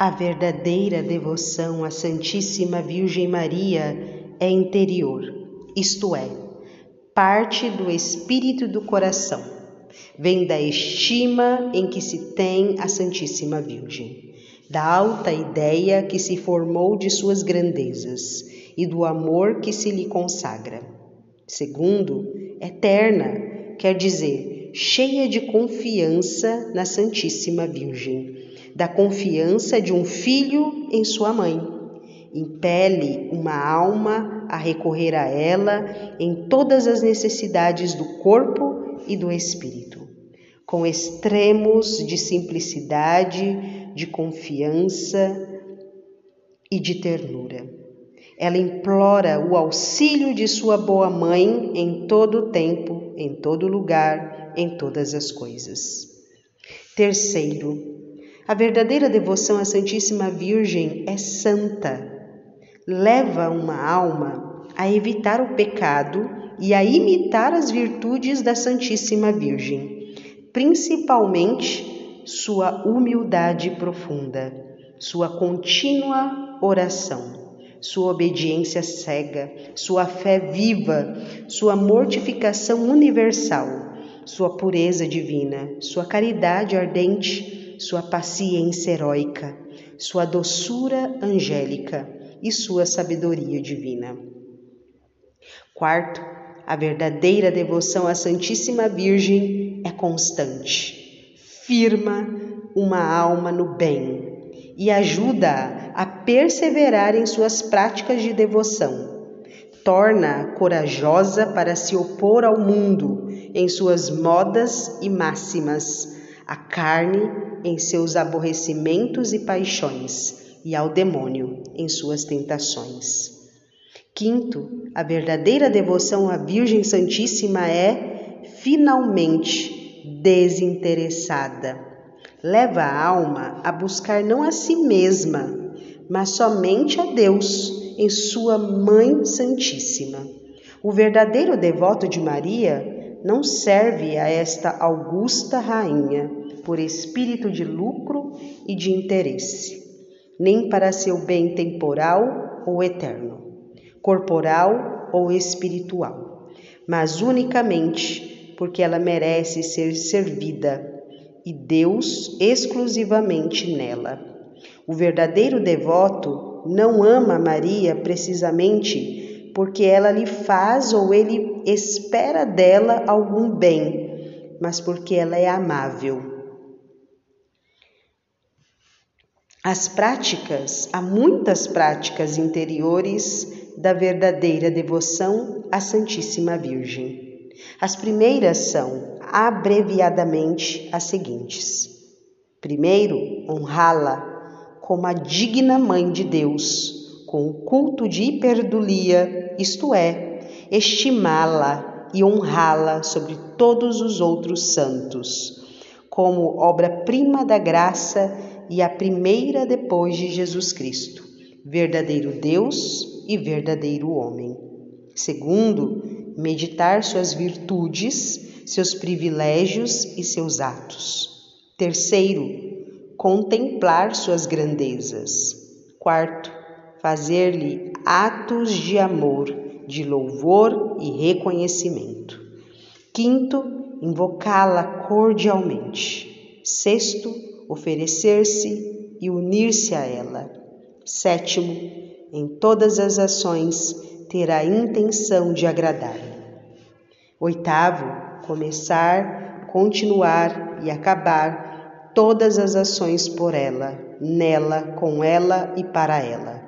A verdadeira devoção à Santíssima Virgem Maria é interior, isto é, parte do espírito do coração. Vem da estima em que se tem a Santíssima Virgem, da alta ideia que se formou de suas grandezas e do amor que se lhe consagra. Segundo, eterna, quer dizer, cheia de confiança na Santíssima Virgem, da confiança de um filho em sua mãe. Impele uma alma a recorrer a ela em todas as necessidades do corpo e do espírito, com extremos de simplicidade, de confiança e de ternura. Ela implora o auxílio de sua boa mãe em todo o tempo, em todo lugar, em todas as coisas. Terceiro, a verdadeira devoção à Santíssima Virgem é santa. Leva uma alma a evitar o pecado e a imitar as virtudes da Santíssima Virgem, principalmente sua humildade profunda, sua contínua oração sua obediência cega, sua fé viva, sua mortificação universal, sua pureza divina, sua caridade ardente, sua paciência heróica, sua doçura angélica e sua sabedoria divina. Quarto, a verdadeira devoção à Santíssima Virgem é constante, firma uma alma no bem e ajuda a perseverar em suas práticas de devoção. Torna-a corajosa para se opor ao mundo em suas modas e máximas, à carne em seus aborrecimentos e paixões, e ao demônio em suas tentações. Quinto, a verdadeira devoção à Virgem Santíssima é, finalmente, desinteressada leva a alma a buscar não a si mesma, mas somente a Deus em sua Mãe Santíssima. O verdadeiro devoto de Maria não serve a esta augusta rainha por espírito de lucro e de interesse, nem para seu bem temporal ou eterno, corporal ou espiritual, mas unicamente porque ela merece ser servida e Deus exclusivamente nela. O verdadeiro devoto não ama Maria precisamente porque ela lhe faz ou ele espera dela algum bem, mas porque ela é amável. As práticas, há muitas práticas interiores da verdadeira devoção à Santíssima Virgem. As primeiras são abreviadamente as seguintes: primeiro, honrá-la como a digna mãe de Deus, com o culto de hiperdulia, isto é, estimá-la e honrá-la sobre todos os outros santos, como obra-prima da graça e a primeira depois de Jesus Cristo, verdadeiro Deus e verdadeiro homem. Segundo, meditar suas virtudes seus privilégios e seus atos. Terceiro, contemplar suas grandezas. Quarto, fazer-lhe atos de amor, de louvor e reconhecimento. Quinto, invocá-la cordialmente. Sexto, oferecer-se e unir-se a ela. Sétimo, em todas as ações ter a intenção de agradar. Oitavo, começar, continuar e acabar todas as ações por ela, nela, com ela e para ela,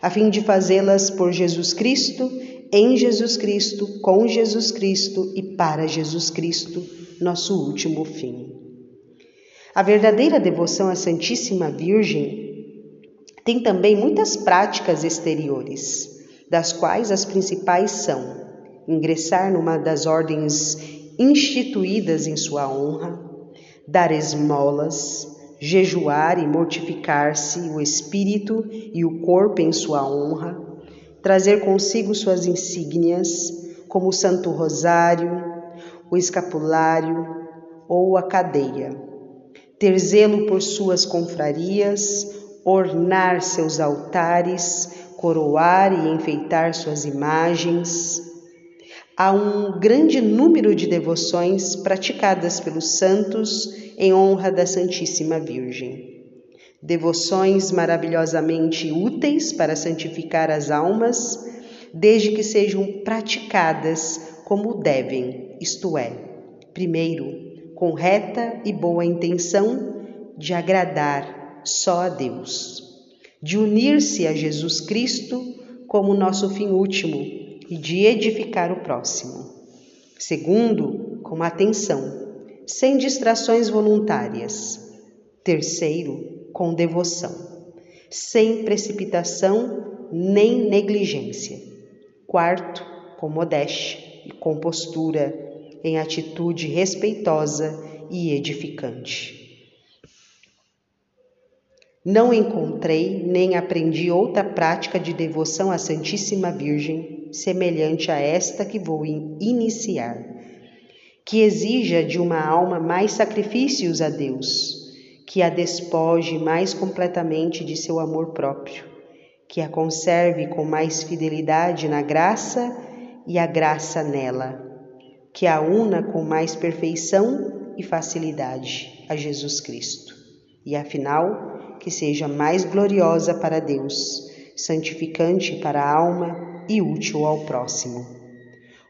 a fim de fazê-las por Jesus Cristo, em Jesus Cristo, com Jesus Cristo e para Jesus Cristo, nosso último fim. A verdadeira devoção à Santíssima Virgem tem também muitas práticas exteriores, das quais as principais são ingressar numa das ordens instituídas em sua honra, dar esmolas, jejuar e mortificar-se o espírito e o corpo em sua honra, trazer consigo suas insígnias, como o Santo Rosário, o escapulário ou a cadeia, ter zelo por suas confrarias, ornar seus altares, coroar e enfeitar suas imagens. Há um grande número de devoções praticadas pelos santos em honra da Santíssima Virgem. Devoções maravilhosamente úteis para santificar as almas, desde que sejam praticadas como devem, isto é, primeiro, com reta e boa intenção de agradar só a Deus, de unir-se a Jesus Cristo como nosso fim último e de edificar o próximo. Segundo, com atenção, sem distrações voluntárias. Terceiro, com devoção, sem precipitação nem negligência. Quarto, com modéstia e compostura, em atitude respeitosa e edificante. Não encontrei nem aprendi outra prática de devoção à Santíssima Virgem semelhante a esta que vou iniciar, que exija de uma alma mais sacrifícios a Deus, que a despoje mais completamente de seu amor próprio, que a conserve com mais fidelidade na graça e a graça nela, que a una com mais perfeição e facilidade a Jesus Cristo. E afinal, que seja mais gloriosa para Deus, santificante para a alma e útil ao próximo.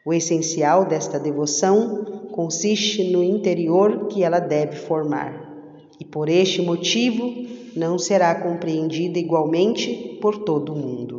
O essencial desta devoção consiste no interior que ela deve formar, e por este motivo não será compreendida igualmente por todo o mundo.